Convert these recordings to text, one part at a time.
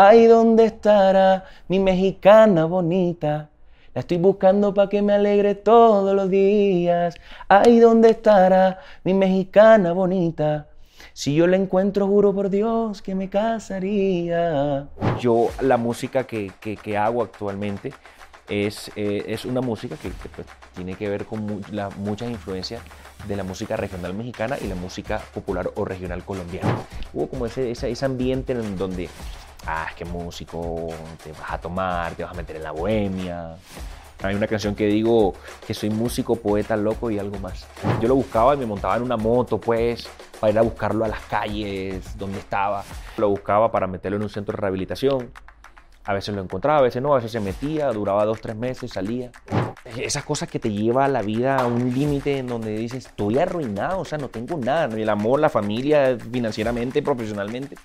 Ay, ¿dónde estará mi mexicana bonita? La estoy buscando para que me alegre todos los días. Ay, ¿dónde estará mi mexicana bonita? Si yo la encuentro, juro por Dios que me casaría. Yo, la música que, que- que hago actualmente es, eh, es una música que, que, pues, tiene que ver con mu- la- muchas influencias de la música regional mexicana y la música popular o regional colombiana. Hubo como ese, ese, ese ambiente en donde, ah, es que músico, te vas a tomar, te vas a meter en la bohemia. Hay una canción que digo que soy músico, poeta, loco y algo más. Yo lo buscaba y me montaba en una moto, pues, para ir a buscarlo a las calles donde estaba. Lo buscaba para meterlo en un centro de rehabilitación. A veces lo encontraba, a veces no, a veces se metía, duraba dos, tres meses, salía. Esas cosas que te lleva la vida a un límite en donde dices, estoy arruinado, o sea, no tengo nada, ni el amor, la familia, financieramente, profesionalmente.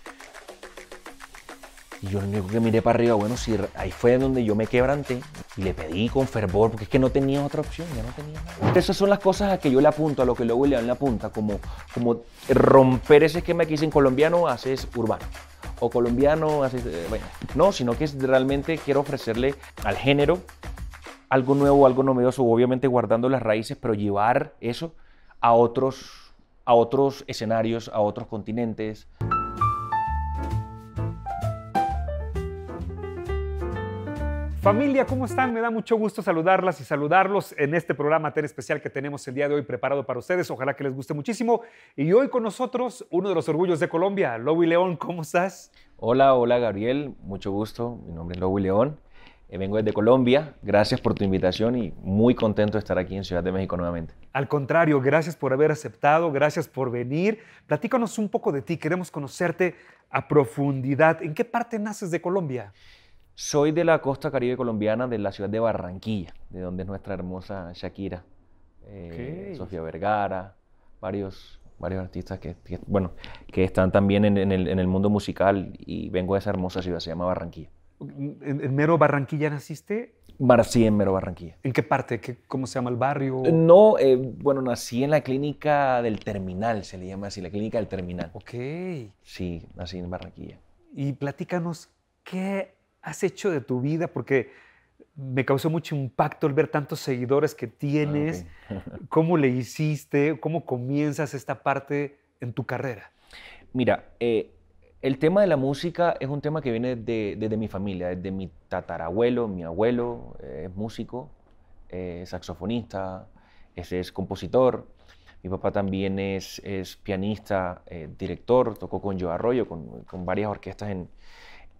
Y yo lo único que miré para arriba, bueno, sí, ahí fue donde yo me quebranté y le pedí con fervor, porque es que no tenía otra opción, ya no tenía nada. Esas son las cosas a que yo le apunto, a lo que luego le apunta, como, como romper ese esquema que dicen colombiano, haces urbano. O colombiano, haces, eh, bueno, no, sino que es realmente quiero ofrecerle al género algo nuevo, algo novedoso, obviamente guardando las raíces, pero llevar eso a otros, a otros escenarios, a otros continentes. Familia, ¿cómo están? Me da mucho gusto saludarlas y saludarlos en este programa tan especial que tenemos el día de hoy preparado para ustedes. Ojalá que les guste muchísimo. Y hoy con nosotros, uno de los orgullos de Colombia, Lowy León, ¿cómo estás? Hola, hola Gabriel, mucho gusto. Mi nombre es Lowy León. Eh, vengo desde Colombia. Gracias por tu invitación y muy contento de estar aquí en Ciudad de México nuevamente. Al contrario, gracias por haber aceptado, gracias por venir. Platícanos un poco de ti, queremos conocerte a profundidad. ¿En qué parte naces de Colombia? Soy de la costa caribe colombiana, de la ciudad de Barranquilla, de donde es nuestra hermosa Shakira, eh. Sofía Vergara, varios, varios artistas que, que, bueno, que están también en, en el, en el mundo musical y vengo de esa hermosa ciudad, se llama Barranquilla. ¿En, en mero Barranquilla naciste? Bar- sí, en mero Barranquilla. ¿En qué parte? ¿Qué- ¿Cómo se llama el barrio? No, eh, bueno, nací en la clínica del terminal, se le llama así, la clínica del terminal. Ok. Sí, nací en Barranquilla. y platícanos qué has hecho de tu vida, porque me causó mucho impacto el ver tantos seguidores que tienes, Ah, ok. cómo le hiciste, cómo comienzas esta parte en tu carrera. Mira, eh, el tema de la música es un tema que viene de- desde mi familia, desde mi tatarabuelo, mi abuelo eh, es músico, eh, es saxofonista, es, es compositor. Mi papá también es, es pianista, eh, director, tocó con Joe Arroyo, con, con varias orquestas en,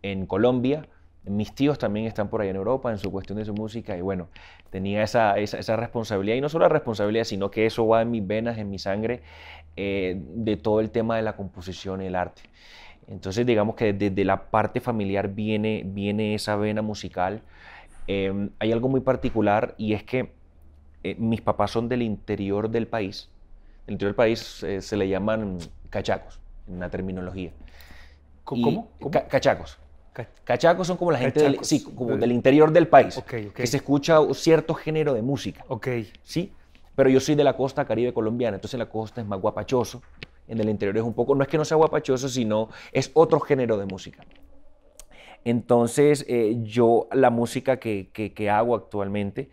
en Colombia. Mis tíos también están por ahí en Europa en su cuestión de su música y bueno, tenía esa, esa, esa responsabilidad y no solo la responsabilidad, sino que eso va en mis venas, en mi sangre, eh, de todo el tema de la composición y el arte. Entonces digamos que desde la parte familiar viene, viene esa vena musical. Eh, hay algo muy particular y es que eh, mis papás son del interior del país. El interior del país eh, se le llaman cachacos, en la terminología. ¿Cómo? ¿Cómo? ca- cachacos. Ca- Cachacos son como la gente del, sí, como De- del interior del país, Ok, ok. que se escucha cierto género de música, Ok. ¿sí? Pero yo soy de la costa caribe colombiana, entonces la costa es más guapachoso, en el interior es un poco, no es que no sea guapachoso, sino es otro género de música. Entonces, eh, yo la música que, que- que hago actualmente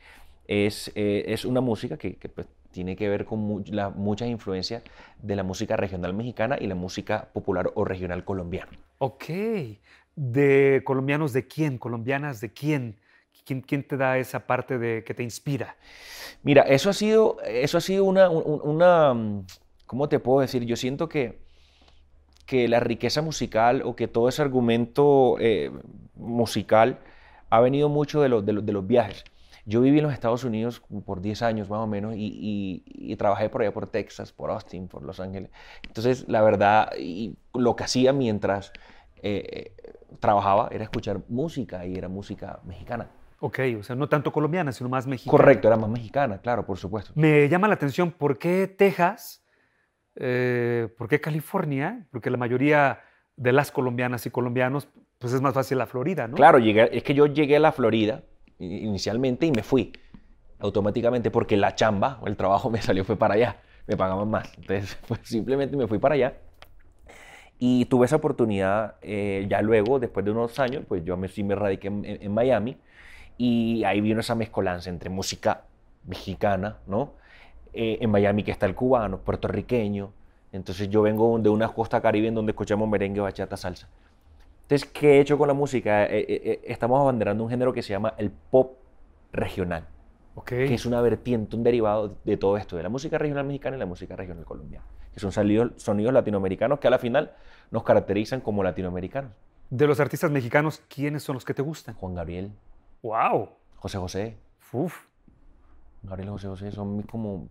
es, eh, es una música que, que, pues, tiene que ver con mu- la- muchas influencias de la música regional mexicana y la música popular o regional colombiana. Ok. ¿De colombianos de quién? ¿Colombianas de quién? ¿Quién, quién te da esa parte de que te inspira? Mira, eso ha sido, eso ha sido una, un- una, mm, ¿cómo te puedo decir? Yo siento que, que la riqueza musical o que todo ese argumento eh, musical ha venido mucho de, los- de los- viajes. Yo viví en los Estados Unidos por 10 años más o menos y, y- y trabajé por allá por Texas, por Austin, por Los Ángeles. Entonces, la verdad, y lo que hacía mientras eh, eh, trabajaba era escuchar música y era música mexicana. Ok, o sea, no tanto colombiana, sino más mexicana. Correcto, era más mexicana, claro, por supuesto. Me llama la atención por qué Texas, eh, por qué California, porque la mayoría de las colombianas y colombianos, pues es más fácil la Florida, ¿no? Claro, llegué, es que yo llegué a la Florida i- inicialmente y me fui automáticamente porque la chamba o el trabajo me salió fue para allá, me pagaban más. Entonces, pues simplemente me fui para allá Y tuve esa oportunidad eh, ya luego, después de unos años, pues yo me, sí me radiqué en, en Miami y ahí vino esa mezcolanza entre música mexicana, ¿no? Eh, en Miami que está el cubano, puertorriqueño. Entonces yo vengo de una costa caribe en donde escuchamos merengue, bachata, salsa. Entonces, ¿qué he hecho con la música? Eh, eh, estamos abanderando un género que se llama el pop regional. Okay. Que es una vertiente, un derivado de todo esto, de la música regional mexicana y la música regional colombiana. Que son sonidos, sonidos latinoamericanos que a la final nos caracterizan como latinoamericanos. De los artistas mexicanos, ¿quiénes son los que te gustan? Juan Gabriel. ¡Wow! José José. Uf. Gabriel y José José son como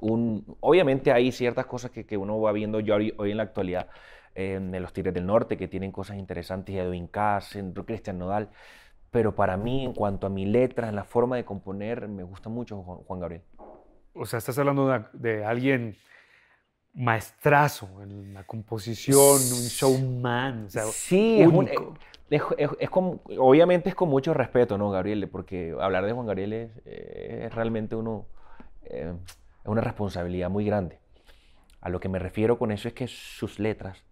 un... Obviamente hay ciertas cosas que, que uno va viendo yo hoy, hoy en la actualidad eh, de los Tigres del Norte que tienen cosas interesantes, Edwin Cass, Cristian Nodal, pero para mí en cuanto a mi letra, en la forma de componer, me gusta mucho Juan, Juan Gabriel. O sea, estás hablando de, de alguien maestrazo en la composición, un showman. O sea, sí, único. Es, un, es, es, es con, obviamente es con mucho respeto, ¿no, Gabriel? Porque hablar de Juan Gabriel es, es realmente uno, eh, es una responsabilidad muy grande. A lo que me refiero con eso es que sus letras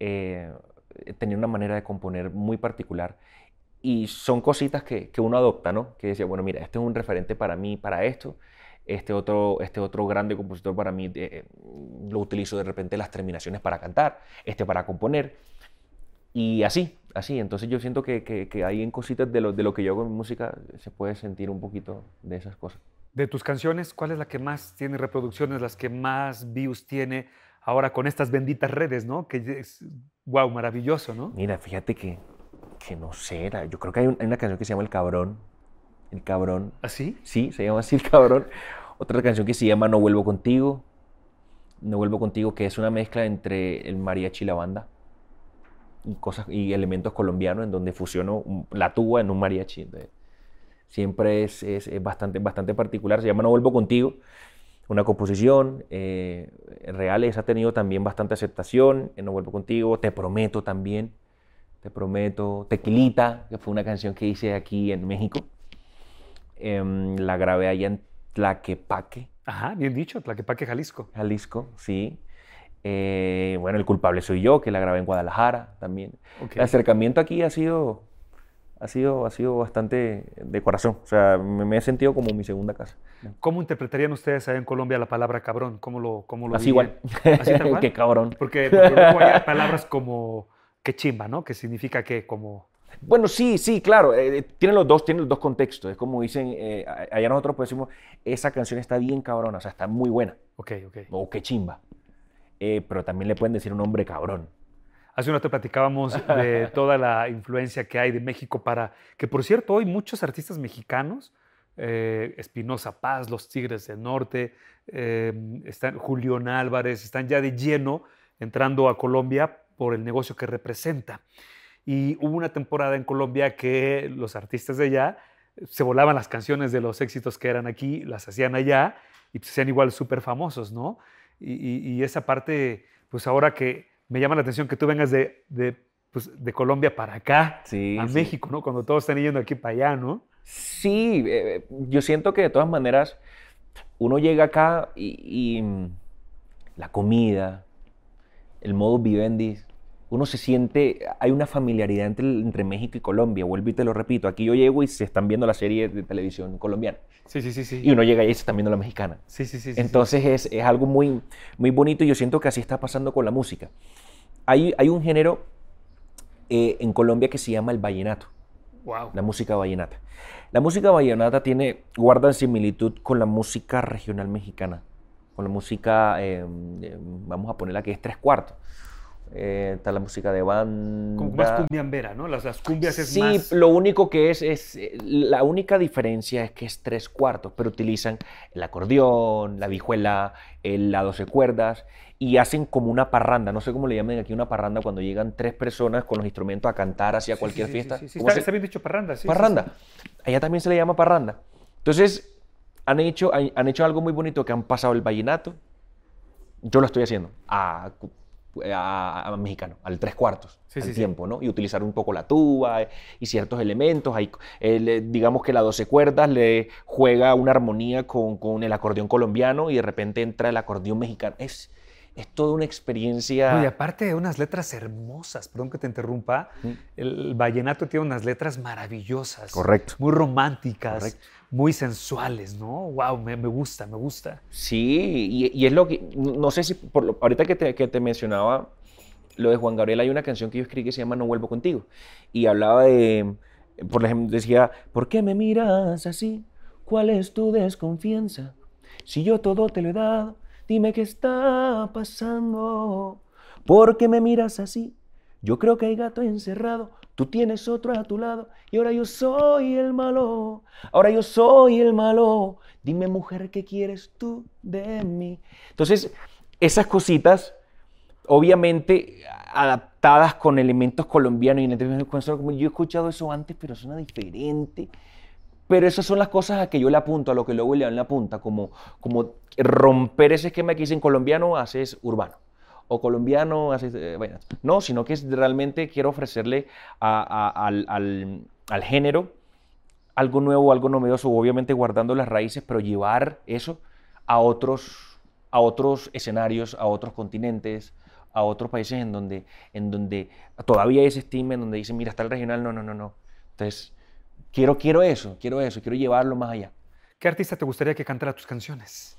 eh, tenían una manera de componer muy particular y son cositas que, que, uno adopta, ¿no? Que decía, bueno, mira, este es un referente para mí, para esto. Este otro, este otro grande compositor para mí eh, lo utilizo de repente las terminaciones para cantar, este para componer. Y así, así. Entonces yo siento que, que, que ahí en cositas de lo, de lo que yo hago en música se puede sentir un poquito de esas cosas. De tus canciones, ¿cuál es la que más tiene reproducciones, las que más views tiene ahora con estas benditas redes, ¿no? Que es, wow, maravilloso, ¿no? Mira, fíjate que, que no sé, yo creo que hay, un, hay, una canción que se llama El Cabrón. El Cabrón. ¿Así? ¿Ah, sí, se llama así El Cabrón. Otra canción que se llama No Vuelvo Contigo. No Vuelvo Contigo, que es una mezcla entre el mariachi y la banda. Y, cosas, y elementos colombianos en donde fusiono la tuba en un mariachi. Entonces, siempre es, es, es, bastante, bastante particular. Se llama No Vuelvo Contigo. Una composición eh, real, esa ha tenido también bastante aceptación. No Vuelvo Contigo, Te Prometo también. Te Prometo. Tequilita, que fue una canción que hice aquí en México. Eh, la grabé allá en Tlaquepaque. Ajá, bien dicho, Tlaquepaque, Jalisco. Jalisco, sí. Eh, bueno, el culpable soy yo, que la grabé en Guadalajara también. Okay. El acercamiento aquí ha sido, ha sido, ha sido bastante de corazón. O sea, me, me, he sentido como mi segunda casa. ¿Cómo interpretarían ustedes allá en Colombia la palabra cabrón? ¿Cómo lo, cómo lo Así igual. ¿Así tal Qué cabrón. Porque, porque luego hay palabras como que chimba, ¿no? Que significa que como... Bueno, sí, sí, claro. Eh, tienen los dos, tienen los dos contextos. Es como dicen, eh, allá nosotros pues decimos, esa canción está bien cabrona, o sea, está muy buena. Ok, ok. O qué chimba. Eh, pero también le pueden decir un hombre cabrón. Hace un rato platicábamos de toda la influencia que hay de México para, que por cierto, hoy muchos artistas mexicanos, eh, Espinosa Paz, Los Tigres del Norte, eh, están, Julián Álvarez, están ya de lleno entrando a Colombia por el negocio que representa. Y hubo una temporada en Colombia que los artistas de allá se volaban las canciones de los éxitos que eran aquí, las hacían allá y se hacían igual súper famosos, ¿no? Y, y, y, esa parte, pues ahora que me llama la atención que tú vengas de, de, pues, de Colombia para acá, sí, a sí. México, ¿no? Cuando todos están yendo aquí para allá, ¿no? Sí, eh, yo siento que de todas maneras uno llega acá y, y la comida, el modo vivendi, uno se siente, hay una familiaridad entre, entre, México y Colombia, vuelvo y te lo repito, aquí yo llego y se están viendo la serie de televisión colombiana. Sí, sí, sí, sí. Y uno llega y se están viendo la mexicana. Sí, sí, sí. Entonces sí, es, es, algo muy, muy bonito y yo siento que así está pasando con la música. Hay, hay un género eh, en Colombia que se llama el vallenato. Wow. La música vallenata. La música vallenata tiene, guarda similitud con la música regional mexicana, con la música, eh, vamos a ponerla que es tres cuartos. Eh, está la música de banda. Como más cumbiambera, ¿no? Las, las cumbias es sí, más... Sí, lo único que es, es, la única diferencia es que es tres cuartos, pero utilizan el acordeón, la vihuela, el, la doce cuerdas y hacen como una parranda, no sé cómo le llaman aquí una parranda cuando llegan tres personas con los instrumentos a cantar hacia sí, cualquier sí, fiesta. Sí, sí, está, está, bien dicho parranda, sí. Parranda. Allá también se le llama parranda. Entonces, han hecho, han hecho algo muy bonito que han pasado el vallenato. Yo lo estoy haciendo a a, a, mexicano, al tres cuartos, sí, al sí, tiempo, sí. ¿no? Y utilizar un poco la tuba eh, y ciertos elementos. Hay, eh, digamos que la 12 cuerdas le juega una armonía con, con, el acordeón colombiano y de repente entra el acordeón mexicano. Es, es toda una experiencia. No, y aparte de unas letras hermosas, perdón que te interrumpa, Mm. el vallenato tiene unas letras maravillosas. Correcto. Muy románticas, Correcto. muy sensuales, ¿no? Wow, me, me gusta, me gusta. Sí, y, y es lo que, no sé si, por lo- ahorita que te, que te mencionaba lo de Juan Gabriel, hay una canción que yo escribí que se llama No vuelvo contigo. Y hablaba de, por ejemplo, decía, ¿por qué me miras así? ¿Cuál es tu desconfianza? Si yo todo te lo he dado, dime qué está pasando. ¿Por qué me miras así? Yo creo que hay gato encerrado. Tú tienes otro a tu lado y ahora yo soy el malo. Ahora yo soy el malo. Dime, mujer, ¿qué quieres tú de mí? Entonces, esas cositas, obviamente adaptadas con elementos colombianos y en el- con eso, como yo he escuchado eso antes, pero suena diferente. Pero esas son las cosas a que yo le apunto, a lo que luego le apunta, como, como romper ese esquema que dicen colombiano, haces urbano. O colombiano, haces... eh, vallenato. no, sino que realmente quiero ofrecerle al, al- al género algo nuevo, algo novedoso, obviamente guardando las raíces, pero llevar eso a otros, a otros escenarios, a otros continentes, a otros países en donde, en donde todavía hay ese estigma, en donde dicen, mira, está el regional, no, no, no, no. Entonces, quiero, quiero eso, quiero eso, quiero llevarlo más allá. ¿Qué artista te gustaría que cantara tus canciones?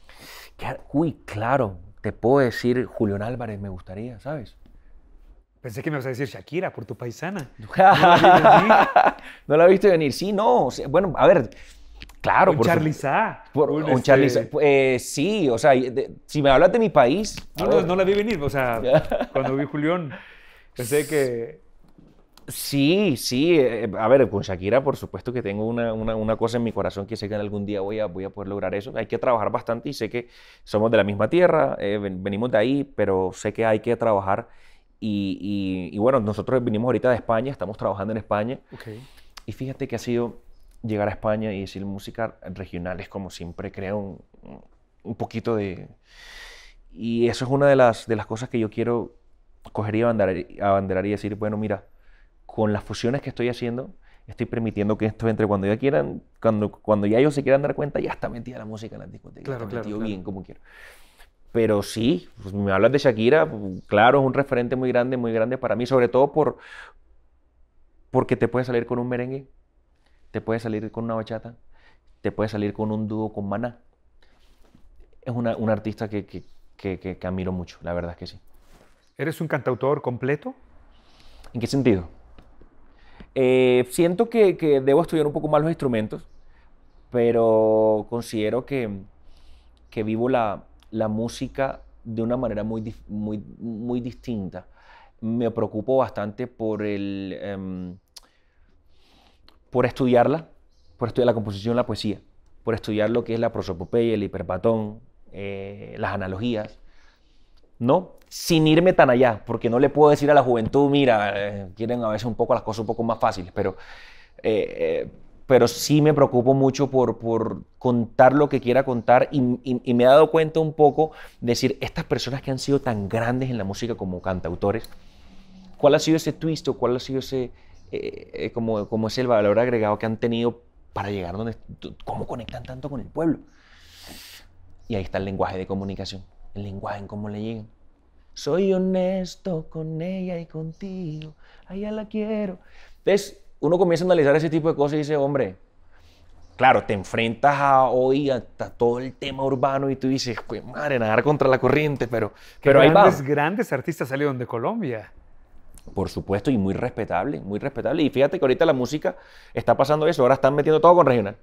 Uy, claro, te puedo decir Julián Álvarez, me gustaría, ¿sabes? Pensé que me ibas a decir Shakira por tu paisana. no la viste venir, sí, no, o sea, bueno, a ver, claro. un por. Sa. Por- un, un este, eh, sí, o sea, de- si me hablas de mi país. No, no, no la vi venir. O sea, cuando vi Julián, pensé que. Sí, sí. eh, a ver, con Shakira, por supuesto que tengo una, una- una cosa en mi corazón que sé que algún día voy a, voy a poder lograr eso. Hay que trabajar bastante y sé que somos de la misma tierra, eh, ven- venimos de ahí, pero sé que hay que trabajar. Y, y- y bueno, nosotros venimos ahorita de España, estamos trabajando en España. Ok. Y fíjate que ha sido llegar a España y decir música regional es como siempre crea un, un poquito de... Y eso es una de las, de las cosas que yo quiero coger y abanderar, abanderar y decir, bueno, mira, con las fusiones que estoy haciendo, estoy permitiendo que esto entre cuando ya quieran, cuando, cuando ya ellos se quieran dar cuenta, ya está metida la música en la discoteca, Claro, está claro, metido claro. bien como quiero. Pero sí, pues, me hablas de Shakira, claro, es un referente muy grande, muy grande para mí, sobre todo por, porque te puede salir con un merengue, te puede salir con una bachata, te puede salir con un dúo con Maná. Es una, un artista que, que, que, que- que admiro mucho, la verdad es que sí. ¿Eres un cantautor completo? ¿En qué sentido? Eh, siento que, que debo estudiar un poco más los instrumentos, pero considero que, que vivo la, la música de una manera muy, muy, muy distinta. Me preocupo bastante por el, em, por estudiarla, por estudiar la composición, la poesía, por estudiar lo que es la prosopopeya, el hiperpatón, eh, las analogías, ¿no? Sin irme tan allá, porque no le puedo decir a la juventud, mira, eh, quieren a veces un poco las cosas un poco más fáciles, pero, eh, eh, pero sí me preocupo mucho por, contar lo que quiera contar y, me he dado cuenta un poco de decir, estas personas que han sido tan grandes en la música como cantautores, ¿cuál ha sido ese twist o cuál ha sido ese, como, como es el valor agregado que han tenido para llegar donde, cómo conectan tanto con el pueblo? Y ahí está el lenguaje de comunicación, el lenguaje en cómo le llegan. Soy honesto con ella y contigo, a ella la quiero. Entonces, uno comienza a analizar ese tipo de cosas y dice, hombre, claro, te enfrentas a hoy hasta todo el tema urbano y tú dices, madre, nadar contra la corriente, pero, pero ahí va. grandes, grandes artistas salieron de Colombia. Por supuesto, y muy respetable, muy respetable. Y fíjate que ahorita la música está pasando eso, ahora están metiendo todo con regional.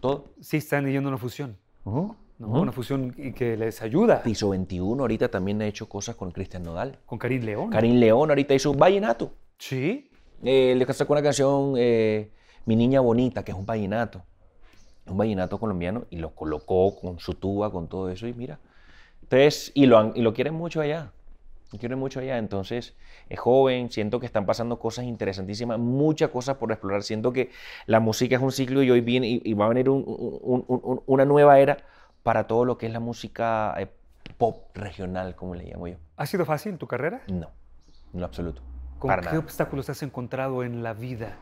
Todo. Sí, están yendo a una fusión. Ujú, ¿no? Una fusión y que les ayuda. Piso 21 ahorita también ha hecho cosas con Cristian Nodal. Con Karim León. Karim León ahorita hizo un vallenato. Sí. Eh, le sacó una canción, eh, Mi Niña Bonita, que es un vallenato. Un vallenato colombiano y lo colocó con su tuba, con todo eso y mira. Entonces, y lo, han- y lo quieren mucho allá. Lo quieren mucho allá. Entonces, es joven, siento que están pasando cosas interesantísimas, muchas cosas por explorar. Siento que la música es un ciclo y hoy viene y, y va a venir un- un- un- una nueva era para todo lo que es la música eh, pop regional, como le llamo yo. ¿Ha sido fácil tu carrera? No, en lo absoluto. ¿Con para qué nada. obstáculos has encontrado en la vida?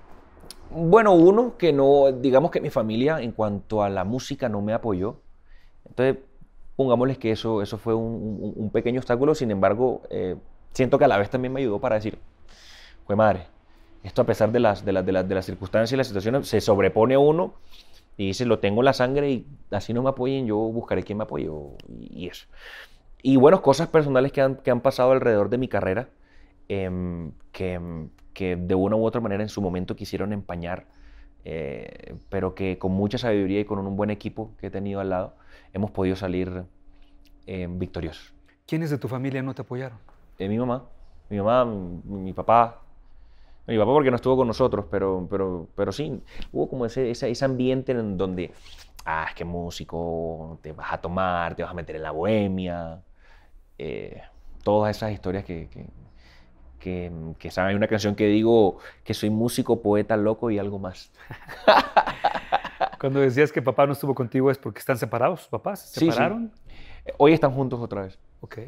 Bueno, uno, que no, digamos que mi familia en cuanto a la música no me apoyó. Entonces, pongámosles que eso, eso fue un, un- un pequeño obstáculo, sin embargo, eh, siento que a la vez también me ayudó para decir, fue madre, esto a pesar de las, de, las, de, las, de las circunstancias y las situaciones, se sobrepone a uno y dice, lo tengo en la sangre y así no me apoyen, yo buscaré quien me apoye y, eso. Y bueno, cosas personales que han, que han pasado alrededor de mi carrera, em, que, em, que de una u otra manera en su momento quisieron empañar, eh, pero que con mucha sabiduría y con un buen equipo que he tenido al lado, hemos podido salir em, victoriosos. ¿Quiénes de tu familia no te apoyaron? Eh, mi mamá, mi mamá, mi, mi papá. Mi papá porque no estuvo con nosotros, pero, pero, pero sí, hubo como ese, ese, ese ambiente en donde, ah, es que músico, te vas a tomar, te vas a meter en la bohemia, eh, todas esas historias que, que, que, que saben, hay una canción que digo que soy músico, poeta, loco y algo más. Cuando decías que papá no estuvo contigo es porque están separados sus papás. ¿Se Sí, sí. separaron? Hoy están juntos otra vez. Ok.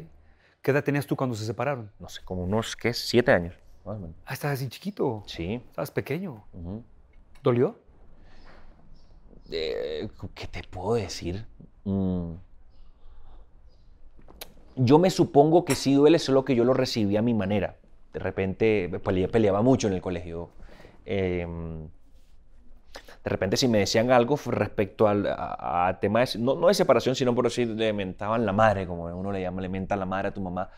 ¿Qué edad tenías tú cuando se separaron? No sé, como unos, ¿qué? Siete años, Ah, estabas así chiquito. Sí. Estabas pequeño. ¿Dolió? Eh, ¿Qué te puedo decir? Mm. Yo me supongo que sí duele, solo que yo lo recibí a mi manera. De repente pele- peleaba mucho en el colegio. Em, de repente si me decían algo respecto al a, a tema de, no, no de separación, sino por decir, le mentaban la madre, como uno le llama, le menta la madre a tu mamá.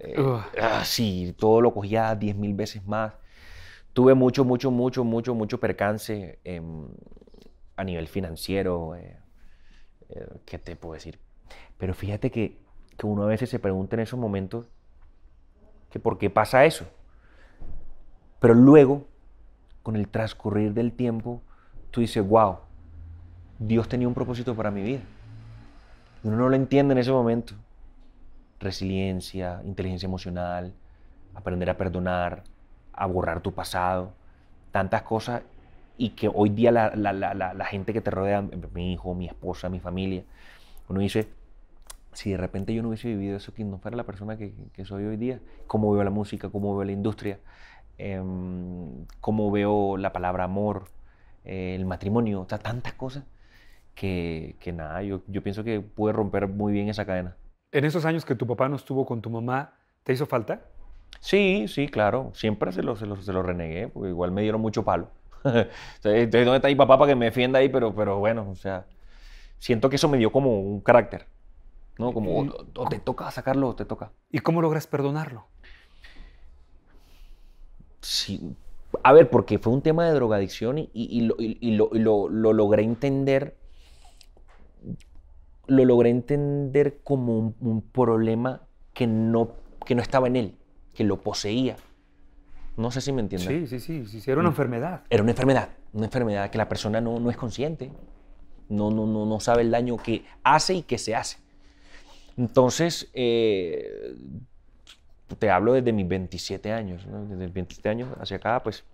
Eh, ah, sí, todo lo cogía diez mil veces más. Tuve mucho, mucho, mucho, mucho, mucho percance em, a nivel financiero. eh, eh, ¿Qué te puedo decir? Pero fíjate que, que uno a veces se pregunta en esos momentos que por qué pasa eso. Pero luego, con el transcurrir del tiempo, tú dices, wow, Dios tenía un propósito para mi vida. Y uno no lo entiende en ese momento. Resiliencia, inteligencia emocional, aprender a perdonar, a borrar tu pasado, tantas cosas. Y que hoy día la, la- la- la- gente que te rodea, mi hijo, mi esposa, mi familia, uno dice, si de repente yo no hubiese vivido eso, que no fuera la persona que, que soy hoy día, cómo veo la música, cómo veo la industria, em, cómo veo la palabra amor, eh, el matrimonio, o sea, tantas cosas que, que nada, yo, yo pienso que pude romper muy bien esa cadena. En esos años que tu papá no estuvo con tu mamá, ¿te hizo falta? Sí, sí, claro, siempre se lo, se lo, se lo renegué, porque igual me dieron mucho palo. Entonces, ¿dónde está mi papá para que me defienda ahí? Pero, pero bueno, o sea, siento que eso me dio como un carácter, ¿no? Como, o, o te toca sacarlo o te toca. ¿Y cómo logras perdonarlo? Sí. A ver, porque fue un tema de drogadicción y, y- y lo, y- lo- lo- lo logré entender. Lo logré entender como un, un problema que no, que no estaba en él, que lo poseía. No sé si me entiendes. Sí, sí, sí, era una enfermedad. Era una enfermedad, una enfermedad que la persona no, no es consciente, no, no, no, no sabe el daño que hace y que se hace. Entonces, eh, te hablo desde mis 27 años, ¿no? desde mis 27 años hacia acá, pues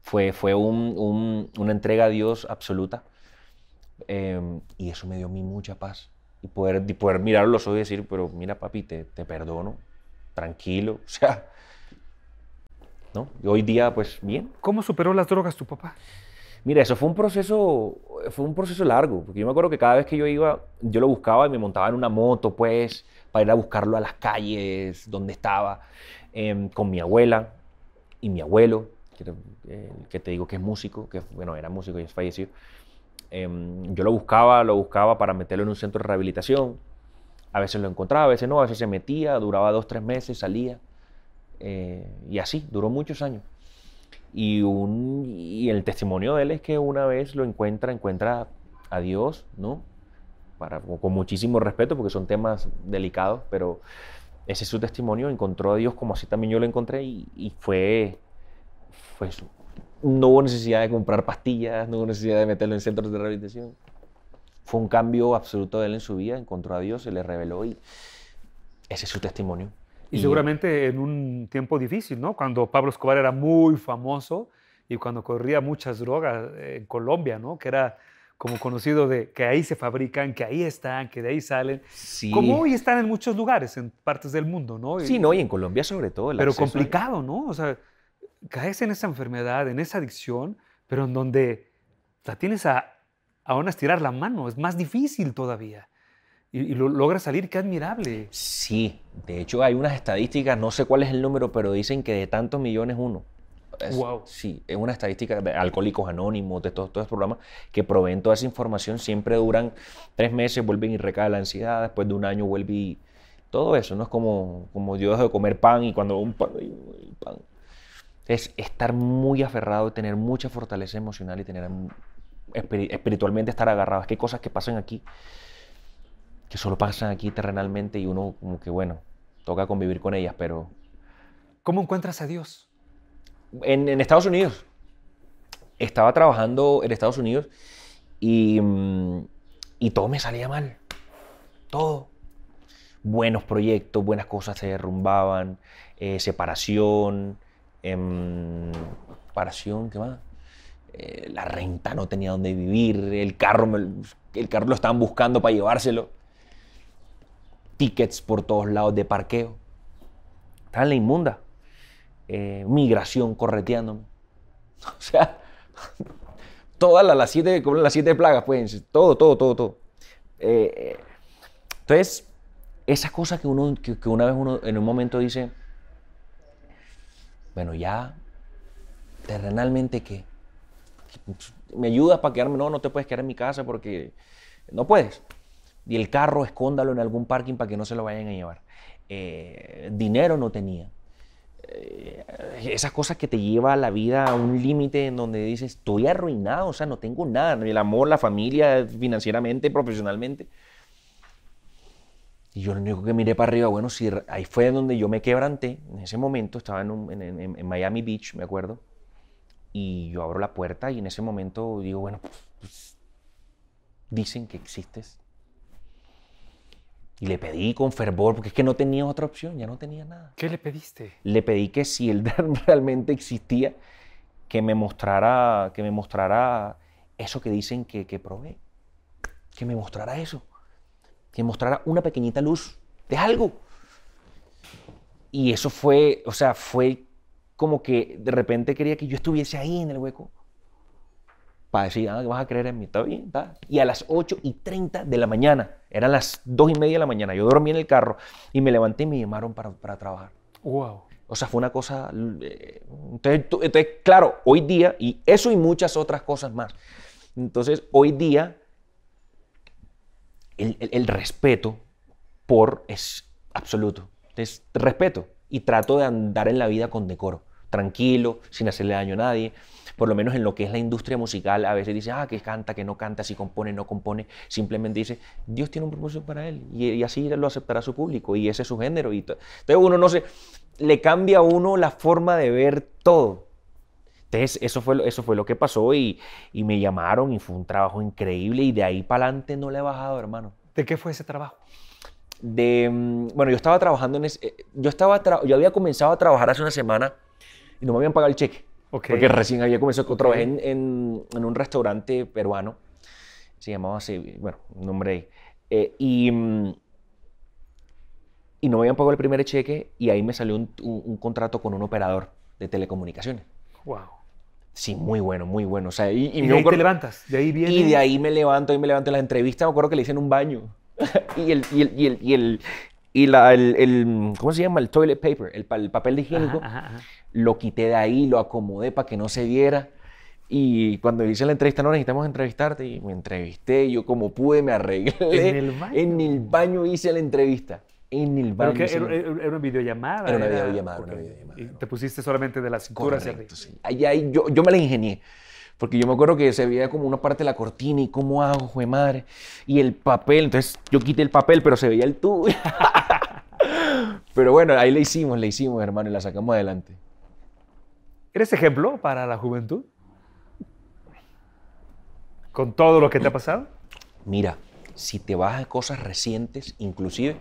fue, fue un- un- una entrega a Dios absoluta. Eh, y eso me dio a mí mucha paz. Y poder, y poder mirar los ojos y decir, pero mira papi, te, te perdono, tranquilo, o sea, ¿no? Y hoy día, pues bien, ¿Cómo superó las drogas tu papá? Mira, eso fue un proceso, fue un proceso largo, porque yo me acuerdo que cada vez que yo iba, yo lo buscaba y me montaba en una moto, pues, para ir a buscarlo a las calles donde estaba, em, con mi abuela y mi abuelo, que, eh, que te digo que es músico, que bueno, era músico y es fallecido. Em, yo lo buscaba, lo buscaba para meterlo en un centro de rehabilitación. A veces lo encontraba, a veces no, a veces se metía, duraba dos, tres meses, salía. eh, y así, duró muchos años. Y, un, y el testimonio de él es que una vez lo encuentra, encuentra a Dios, ¿no? Para, con muchísimo respeto, porque son temas delicados, pero ese es su testimonio, encontró a Dios como así también yo lo encontré y, y fue, fue. No hubo necesidad de comprar pastillas, no hubo necesidad de meterlo en centros de rehabilitación. Fue un cambio absoluto de él en su vida, encontró a Dios, se le reveló y ese es su testimonio. Y seguramente en un tiempo difícil, ¿no? Cuando Pablo Escobar era muy famoso y cuando corría muchas drogas eh, en Colombia, ¿no? Que era como conocido de que ahí se fabrican, que ahí están, que de ahí salen. Sí. Como hoy están en muchos lugares, en partes del mundo, ¿no? Y- Sí, no, y en Colombia sobre todo. el pero a- complicado, ¿no? O sea, caes en esa enfermedad, en esa adicción, pero en donde la tienes a, a una estirar la mano, es más difícil todavía. y, y lo logra salir, qué admirable. Sí, de hecho hay unas estadísticas, no sé cuál es el número, pero dicen que de tantos millones uno. Es- Wow. Sí, es una estadística de alcohólicos anónimos, de todos estos programas que proveen toda esa información, siempre duran tres meses, vuelven y recae la ansiedad, después de un año vuelve y todo eso, no es como, como yo dejo de comer pan y cuando un pan, y- y pan. Es estar muy aferrado, tener mucha fortaleza emocional y tener espiri- espiritualmente estar agarrado. Es que hay cosas que pasan aquí que solo pasan aquí terrenalmente y uno como que bueno, toca convivir con ellas, pero ¿Cómo encuentras a Dios? en, en Estados Unidos. Estaba trabajando en Estados Unidos y, mm, y todo me salía mal. Todo. Buenos proyectos, buenas cosas se derrumbaban, eh, separación, em, separación, ¿qué más? Eh, la renta no tenía dónde vivir, el carro, el carro lo estaban buscando para llevárselo. Tickets por todos lados de parqueo. Estaba en la inmunda eh, migración correteándome. O sea, todas las, siete, como las siete plagas, pues, todo, todo, todo, todo. Eh, eh, entonces, esas cosas que uno, que una vez uno en un momento dice, bueno, ya, terrenalmente, ¿qué? ¿Me ayudas para quedarme? No, no te puedes quedar en mi casa porque no puedes. Y el carro, escóndalo en algún parking para que no se lo vayan a llevar. Eh, dinero no tenía eh, esas cosas que te lleva la vida a un límite en donde dices, estoy arruinado, o sea, no tengo nada, el amor, la familia, financieramente, profesionalmente. Y yo lo único que miré para arriba, bueno, si ahí fue donde yo me quebranté, en ese momento estaba en, un- en- en- en Miami Beach, me acuerdo, y yo abro la puerta y en ese momento digo, bueno, pues, dicen que existes. Y le pedí con fervor, porque es que no tenía otra opción, ya no tenía nada ¿Qué le pediste? le pedí que si él realmente existía, que me mostrara, que me mostrara eso que dicen que, que provee. Que me mostrara eso. Que mostrara una pequeñita luz de algo. Y eso fue, o sea, fue como que de repente quería que yo estuviese ahí en el hueco. Para decir, ah, vas a creer en mí, está bien, está. Y a las 8 y 30 de la mañana, eran las 2 y media de la mañana, yo dormí en el carro y me levanté y me llamaron para, para trabajar. Wow. O sea, fue una cosa... eh, Entonces, entonces, claro, hoy día, y eso y muchas otras cosas más. Entonces, hoy día, el, respeto por es absoluto. Es respeto. Y trato de andar en la vida con decoro, tranquilo, sin hacerle daño a nadie. Por lo menos en lo que es la industria musical, a veces dice, ah, que canta, que no canta, si compone, no compone. Simplemente dice, Dios tiene un propósito para él. Y, y así lo aceptará su público. Y ese es su género. Y to- entonces uno no se... Le cambia a uno la forma de ver todo. Entonces, eso fue, eso fue lo que pasó y, y me llamaron y fue un trabajo increíble y de ahí para adelante no le he bajado, hermano. ¿De qué fue ese trabajo? De, mm, bueno, yo estaba trabajando en ese, eh, yo estaba, yo había comenzado a trabajar hace una semana y no me habían pagado el cheque. Ok. Porque recién había comenzado, Ok. trabajé en, en, en un restaurante peruano, se llamaba así, bueno, un nombre ahí. Eh, y, mm, y no me habían pagado el primer cheque y ahí me salió un, un- un contrato con un operador de telecomunicaciones. Wow. Sí, muy bueno, muy bueno. O sea, y, y de ahí te levantas. De ahí viene. y de ahí me levanto, y me levanto en la entrevista, me acuerdo que le hice en un baño. y el, y el, y el, y el, y la- el- el- ¿cómo se llama? El toilet paper, el, el papel de higiénico. Ajá, ajá, ajá. Lo quité de ahí, lo acomodé para que no se viera. Y cuando hice la entrevista, no necesitamos entrevistarte. Y me entrevisté, yo como pude me arreglé. ¿En el baño? En el baño hice la entrevista. En el baño. Pero que hice era, una videollamada. Era una videollamada, una ok. videollamada. Y te pusiste solamente de la cintura hacia arriba. sí. Ahí, ahí yo, yo me la ingenié. Porque yo me acuerdo que se veía como una parte de la cortina y cómo hago, jue madre. Y el papel, entonces yo quité el papel, pero se veía el tubo. pero bueno, ahí le hicimos, le hicimos, hermano, y la sacamos adelante. ¿Eres ejemplo para la juventud? Con todo lo que te ha pasado. Mira, si te vas a cosas recientes, inclusive,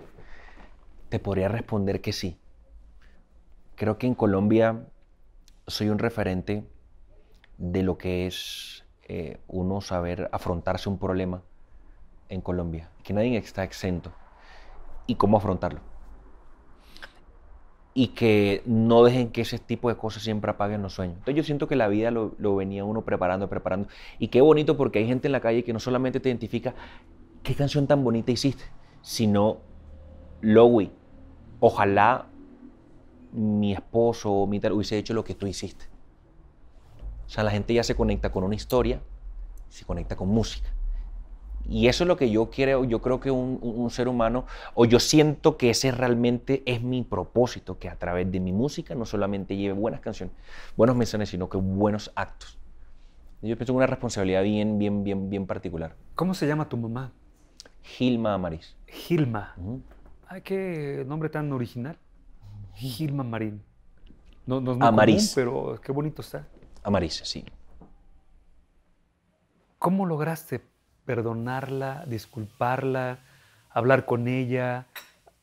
te podría responder que sí. Creo que en Colombia soy un referente de lo que es eh, uno saber afrontarse un problema en Colombia, que nadie está exento, y cómo afrontarlo. Y que no dejen que ese tipo de cosas siempre apaguen los sueños. Entonces yo siento que la vida lo, lo venía uno preparando, preparando. Y qué bonito porque hay gente en la calle que no solamente te identifica qué canción tan bonita hiciste, sino, Lowy, ojalá mi esposo o mi tal hubiese hecho lo que tú hiciste. O sea, la gente ya se conecta con una historia, se conecta con música. Y eso es lo que yo quiero, yo creo que un, un, ser humano, o yo siento que ese realmente es mi propósito, que a través de mi música no solamente lleve buenas canciones, buenos mensajes, sino que buenos actos. Yo pienso en una responsabilidad bien, bien, bien, bien particular. ¿Cómo se llama tu mamá? Gilma Amaris. Gilma. Ay, qué nombre tan original. Gilma Marín. No, no es muy Amaris. común, pero qué bonito está. Amaris, sí. ¿Cómo lograste perdonarla, disculparla, hablar con ella,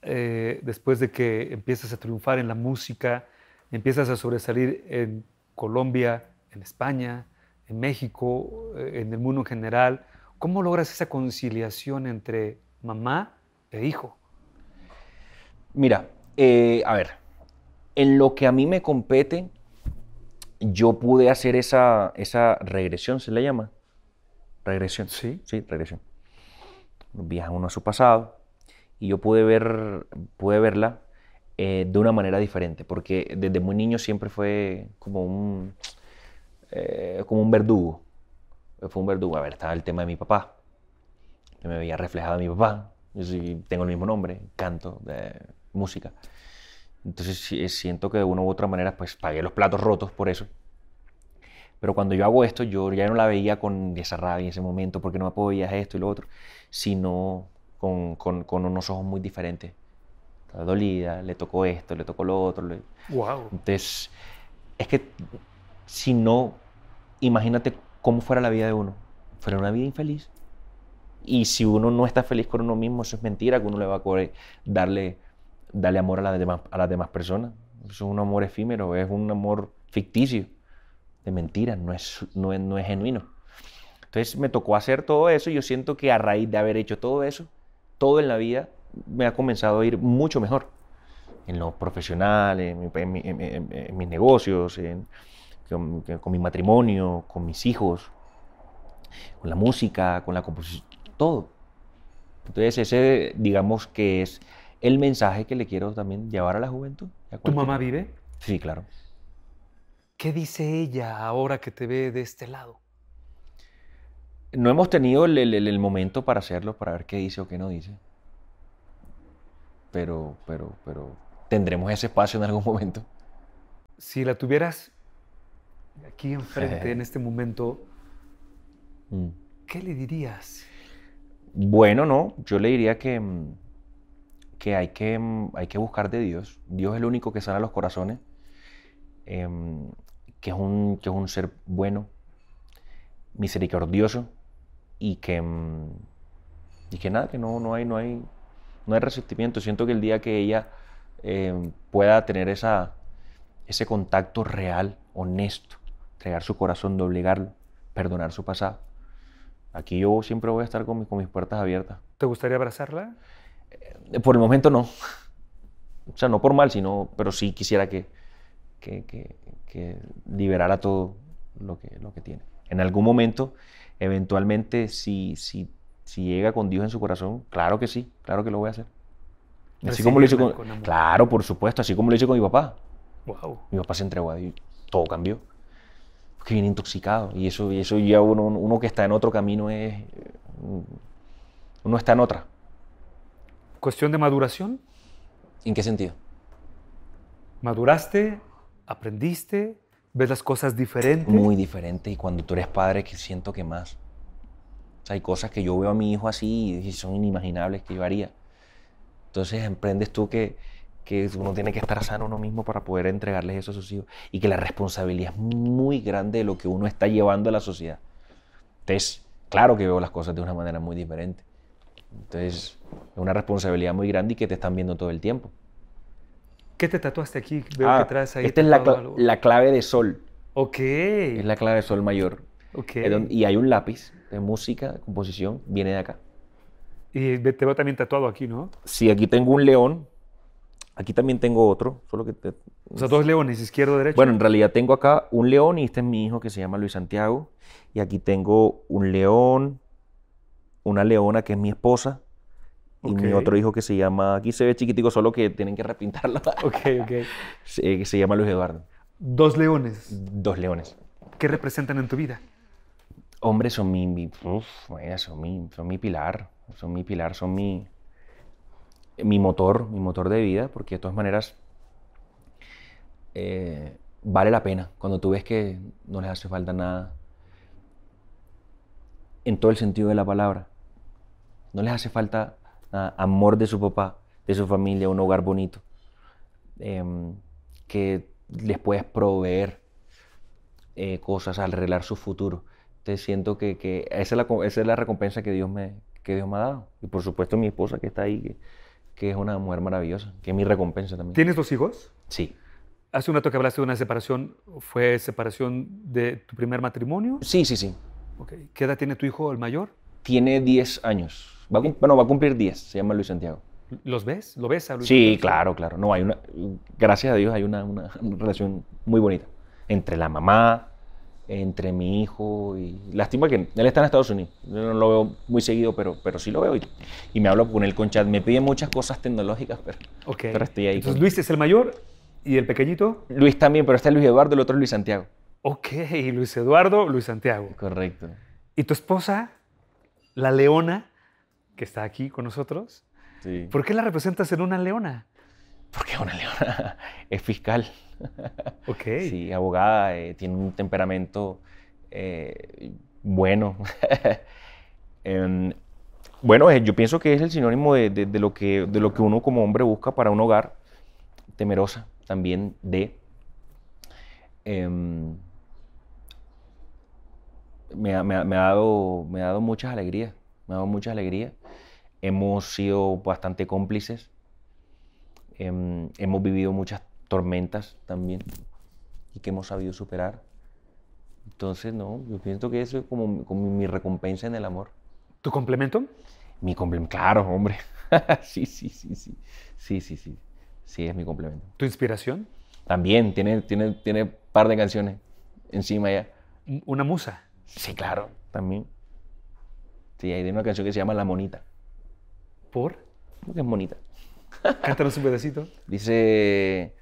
eh, después de que empiezas a triunfar en la música, empiezas a sobresalir en Colombia, en España, en México, eh, en el mundo en general? ¿Cómo logras esa conciliación entre mamá e hijo? Mira, eh, a ver, en lo que a mí me compete, yo pude hacer esa, esa regresión, ¿se le llama? Regresión. Sí. Sí, regresión. Viaja uno a su pasado y yo pude, ver, pude verla eh, de una manera diferente, porque desde muy niño siempre fue como un, eh, como un verdugo. Fue un verdugo. A ver, estaba el tema de mi papá. Yo me veía reflejado en mi papá. Yo sí, tengo el mismo nombre, canto, de música. Entonces siento que de una u otra manera pues pagué los platos rotos por eso. Pero cuando yo hago esto, yo ya no la veía con esa rabia en ese momento, porque no me apoyas esto y lo otro, sino con, con, con unos ojos muy diferentes. Estaba dolida, le tocó esto, le tocó lo otro. Le... Wow. Entonces, es que si no, imagínate cómo fuera la vida de uno. Fuera una vida infeliz. Y si uno no está feliz con uno mismo, eso es mentira que uno le va a poder darle, darle amor a las, demás, a las demás personas. Es un amor efímero, es un amor ficticio, de mentira, no es, no es, no es genuino. Entonces me tocó hacer todo eso y yo siento que a raíz de haber hecho todo eso, todo en la vida me ha comenzado a ir mucho mejor. En lo profesional, en, mi- en mi- en- en- en mis negocios, con, con mi matrimonio, con mis hijos, con la música, con la composición, todo. Entonces ese, digamos que es el mensaje que le quiero también llevar a la juventud. a ¿Tu mamá vive? Sí, claro. ¿Qué dice ella ahora que te ve de este lado? No hemos tenido el, el- el momento para hacerlo, para ver qué dice o qué no dice. Pero, pero, pero tendremos ese espacio en algún momento. Si la tuvieras aquí enfrente en este momento, Mm. ¿qué le dirías? Bueno, no, yo le diría que, mm, que, hay, que mm, hay que buscar de Dios. Dios es el único que sana los corazones, em, que, es un, que es un ser bueno, misericordioso y que, mm, y que nada, que no, no, hay, no, hay, no hay resentimiento. Siento que el día que ella em, pueda tener esa, ese contacto real, honesto, entregar su corazón, doblegarlo, perdonar su pasado, aquí yo siempre voy a estar con mis, con mis puertas abiertas. ¿Te gustaría abrazarla? Por el momento no. O sea, no por mal, sino, pero sí quisiera que, que, que- que liberara todo lo que, lo que tiene. En algún momento, eventualmente, si, si, si llega con Dios en su corazón, claro que sí, claro que lo voy a hacer. Así como lo hice con, con claro, por supuesto, así como lo hice con mi papá. Wow. Mi papá se entregó a Dios, todo cambió. Porque viene intoxicado. Y eso, y eso ya uno, uno que está en otro camino es. eh, Uno está en otra. ¿Cuestión de maduración? ¿En qué sentido? ¿Maduraste? ¿Aprendiste? ¿Ves las cosas diferentes? Muy diferente. Y cuando tú eres padre, que siento que más. O sea, hay cosas que yo veo a mi hijo así y son inimaginables que yo haría. Entonces emprendes tú que, que uno tiene que estar sano uno mismo para poder entregarles eso a sus hijos. Y que la responsabilidad es muy grande de lo que uno está llevando a la sociedad. Entonces, claro que veo las cosas de una manera muy diferente. Entonces, es una responsabilidad muy grande y que te están viendo todo el tiempo. ¿Qué te tatuaste aquí? Veo Ah, que traes ahí esta es la, algo. la clave de sol. Ok. Es la clave de sol mayor. ok. Y hay un lápiz de música, de composición, viene de acá. Y te veo también tatuado aquí, ¿no? Si aquí tengo un león, aquí también tengo otro, solo que... te- O sea, dos leones, izquierdo, derecho. Bueno, en realidad tengo acá un león y este es mi hijo que se llama Luis Santiago. Y aquí tengo un león, una leona que es mi esposa Y mi otro hijo que se llama, aquí se ve chiquitico, solo que tienen que repintarlo, Ok, ok. se- que se llama Luis Eduardo. Dos leones. Dos leones. ¿Qué representan en tu vida? Hombres son mi, mi- uf, son mi, son mi pilar, son mi pilar, son mi, mi motor, mi motor de vida, porque de todas maneras eh, vale la pena cuando tú ves que no les hace falta nada, en todo el sentido de la palabra. No les hace falta nada, amor de su papá, de su familia, un hogar bonito, em, que les puedes proveer eh, cosas, arreglar su futuro. Entonces siento que, que esa, es la, co- esa es la recompensa que Dios, me, que Dios me ha dado. Y por supuesto mi esposa que está ahí, que, que es una mujer maravillosa, que es mi recompensa también. ¿Tienes dos hijos? Sí. Hace un rato que hablaste de una separación. ¿Fue separación de tu primer matrimonio? Sí, sí, sí. Ok. ¿Qué edad tiene tu hijo, el mayor? Tiene 10 años. Va a bueno, va a cumplir 10. Se llama Luis Santiago. ¿Los ves? ¿Lo ves a Luis Sí, Santiago? claro, claro. No, hay una, gracias a Dios hay una, una relación muy bonita entre la mamá, entre mi hijo y lástima que él está en Estados Unidos. Yo no lo veo muy seguido, pero, pero sí lo veo y, y me hablo con él con chat. Me pide muchas cosas tecnológicas, pero Ok. Pero estoy ahí Entonces con- Luis es el mayor y el pequeñito. Luis también, pero este es Luis Eduardo, el otro es Luis Santiago. Ok, Luis Eduardo, Luis Santiago. Correcto. ¿Y tu esposa, la leona, que está aquí con nosotros? Sí. ¿Por qué la representas en una leona? Porque es una leona, es fiscal. Ok. Sí, abogada, eh, tiene un temperamento eh, bueno. Em, bueno, eh, yo pienso que es el sinónimo de, de- de lo que, de lo que uno como hombre busca para un hogar, temerosa también de... em, me, ha, me ha- me ha dado, me ha dado muchas alegrías, me ha dado muchas alegrías. Hemos sido bastante cómplices, em, hemos vivido muchas tormentas también y que hemos sabido superar. Entonces, no, yo pienso que eso es como, como mi recompensa en el amor. ¿Tu complemento? Mi complemento, claro, hombre. sí, sí, sí, sí. Sí, sí, sí. Sí, es mi complemento. ¿Tu inspiración? También tiene, tiene, tiene par de canciones encima ya. ¿Una musa? Sí, claro, también. Sí, hay una canción que se llama La Monita. ¿Por? Porque es bonita. Cántanos un pedacito. Dice,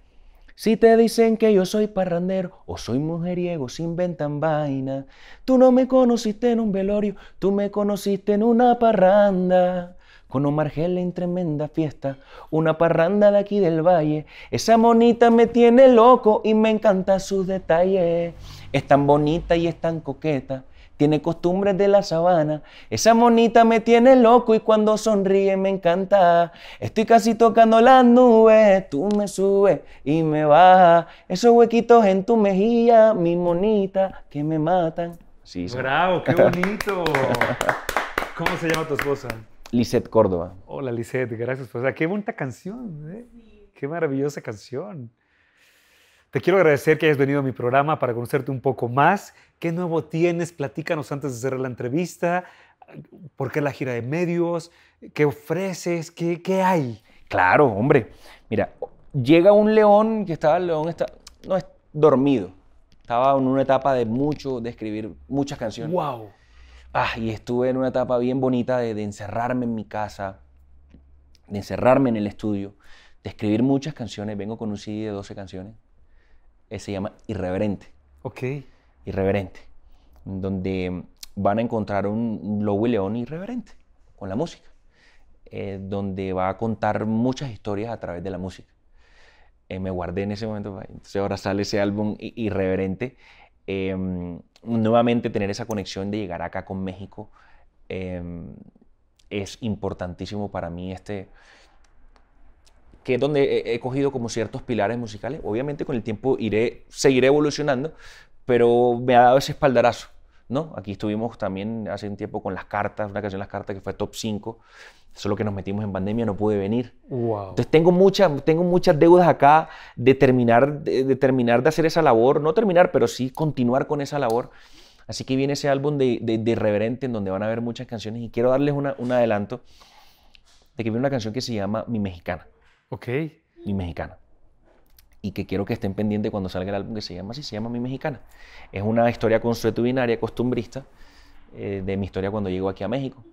si te dicen que yo soy parrandero o soy mujeriego, se inventan vaina. Tú no me conociste en un velorio, tú me conociste en una parranda. Con Omar Gel en tremenda fiesta, una parranda de aquí del valle. Esa monita me tiene loco y me encanta sus detalles. Es tan bonita y es tan coqueta, tiene costumbres de la sabana. Esa monita me tiene loco y cuando sonríe me encanta. Estoy casi tocando las nubes, tú me subes y me bajas. Esos huequitos en tu mejilla, mi monita, que me matan. Sí, sí. ¡Bravo! ¡Qué bonito! ¿Cómo se llama tu esposa? Lisette Córdoba. Hola, Lisette. Gracias. Pues, qué bonita canción. ¿eh? Qué maravillosa canción. Te quiero agradecer que hayas venido a mi programa para conocerte un poco más. ¿Qué nuevo tienes? Platícanos antes de cerrar la entrevista. ¿Por qué la gira de medios? ¿Qué ofreces? ¿Qué, qué hay? Claro, hombre. Mira, llega un león que estaba, el león está, no es dormido. Estaba en una etapa de mucho, de escribir muchas canciones. ¡Wow! Ah, y estuve en una etapa bien bonita de, de encerrarme en mi casa, de encerrarme en el estudio, de escribir muchas canciones. Vengo con un CD de 12 canciones. Eh, se llama Irreverente. Ok. Irreverente. Donde van a encontrar un lobo y león irreverente con la música. eh, donde va a contar muchas historias a través de la música. Eh, me guardé en ese momento, entonces ahora sale ese álbum irreverente. Eh, nuevamente tener esa conexión de llegar acá con México eh, es importantísimo para mí este que es donde he cogido como ciertos pilares musicales. Obviamente con el tiempo iré, seguiré evolucionando, pero me ha dado ese espaldarazo, ¿no? Aquí estuvimos también hace un tiempo con Las Cartas, una canción Las Cartas que fue top 5, solo que nos metimos en pandemia, no pude venir. ¡Wow! Entonces tengo, mucha, tengo muchas deudas acá de terminar, de, de terminar de hacer esa labor, no terminar, pero sí continuar con esa labor. Así que viene ese álbum de, de, de Irreverente en donde van a ver muchas canciones y quiero darles una- un adelanto de que viene una canción que se llama Mi Mexicana, Ok. Mi Mexicana. Y que quiero que estén pendientes cuando salga el álbum que se llama así, se llama Mi Mexicana. Es una historia consuetudinaria, costumbrista, eh, de mi historia cuando llego aquí a México.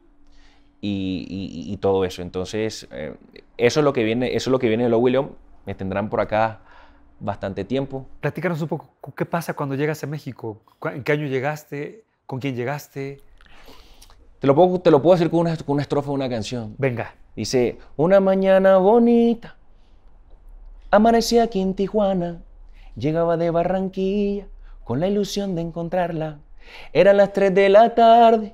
y, y- y todo eso. Entonces, eh, eso es lo que viene, eso es lo que viene de Low William. Me tendrán por acá bastante tiempo. Platícanos un poco, ¿qué pasa cuando llegas a México? ¿Cu- ¿En qué año llegaste? ¿Con quién llegaste? Te lo puedo, te lo puedo decir con una, con una estrofa de una canción. Venga. Dice, una mañana bonita, amanecí aquí en Tijuana, llegaba de Barranquilla con la ilusión de encontrarla. Eran las 3 de la tarde,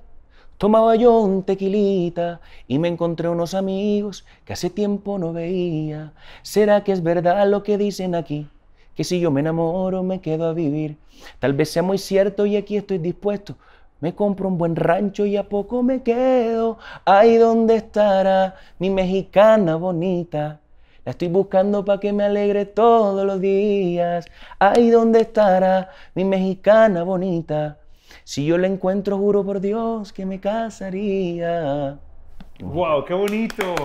tomaba yo un tequilita y me encontré unos amigos que hace tiempo no veía. ¿Será que es verdad lo que dicen aquí? Que si yo me enamoro me quedo a vivir. Tal vez sea muy cierto y aquí estoy dispuesto. Me compro un buen rancho y a poco me quedo. Ahí donde estará mi mexicana bonita. La estoy buscando para que me alegre todos los días. Ahí donde estará mi mexicana bonita. Si yo la encuentro, juro por Dios que me casaría. ¡Wow! ¡Qué bonito!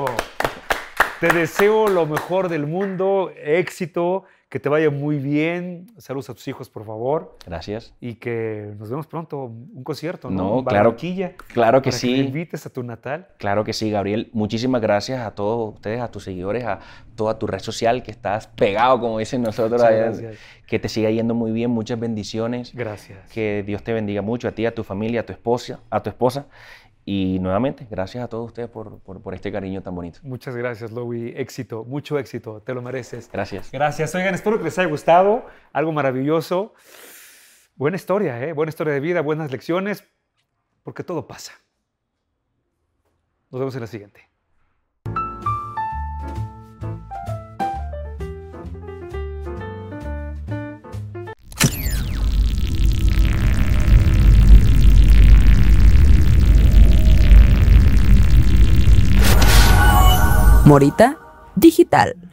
Te deseo lo mejor del mundo, éxito, que te vaya muy bien. Saludos a tus hijos, por favor. Gracias. Y que nos vemos pronto. Un concierto, ¿no? No, claro. Claro que para sí. me invites a tu natal. Claro que sí, Gabriel. Muchísimas gracias a todos ustedes, a tus seguidores, a toda tu red social que estás pegado, como dicen nosotros. Allá. gracias. Que te siga yendo muy bien, muchas bendiciones. Gracias. Que Dios te bendiga mucho a ti, a tu familia, a tu esposa, a tu esposa. Y nuevamente, gracias a todos ustedes por, por, por este cariño tan bonito. Muchas gracias, Louis. Éxito, mucho éxito. Te lo mereces. Gracias. Gracias. Oigan, espero que les haya gustado. Algo maravilloso. Buena historia, ¿eh? Buena historia de vida, buenas lecciones, porque todo pasa. Nos vemos en la siguiente. Morita Digital.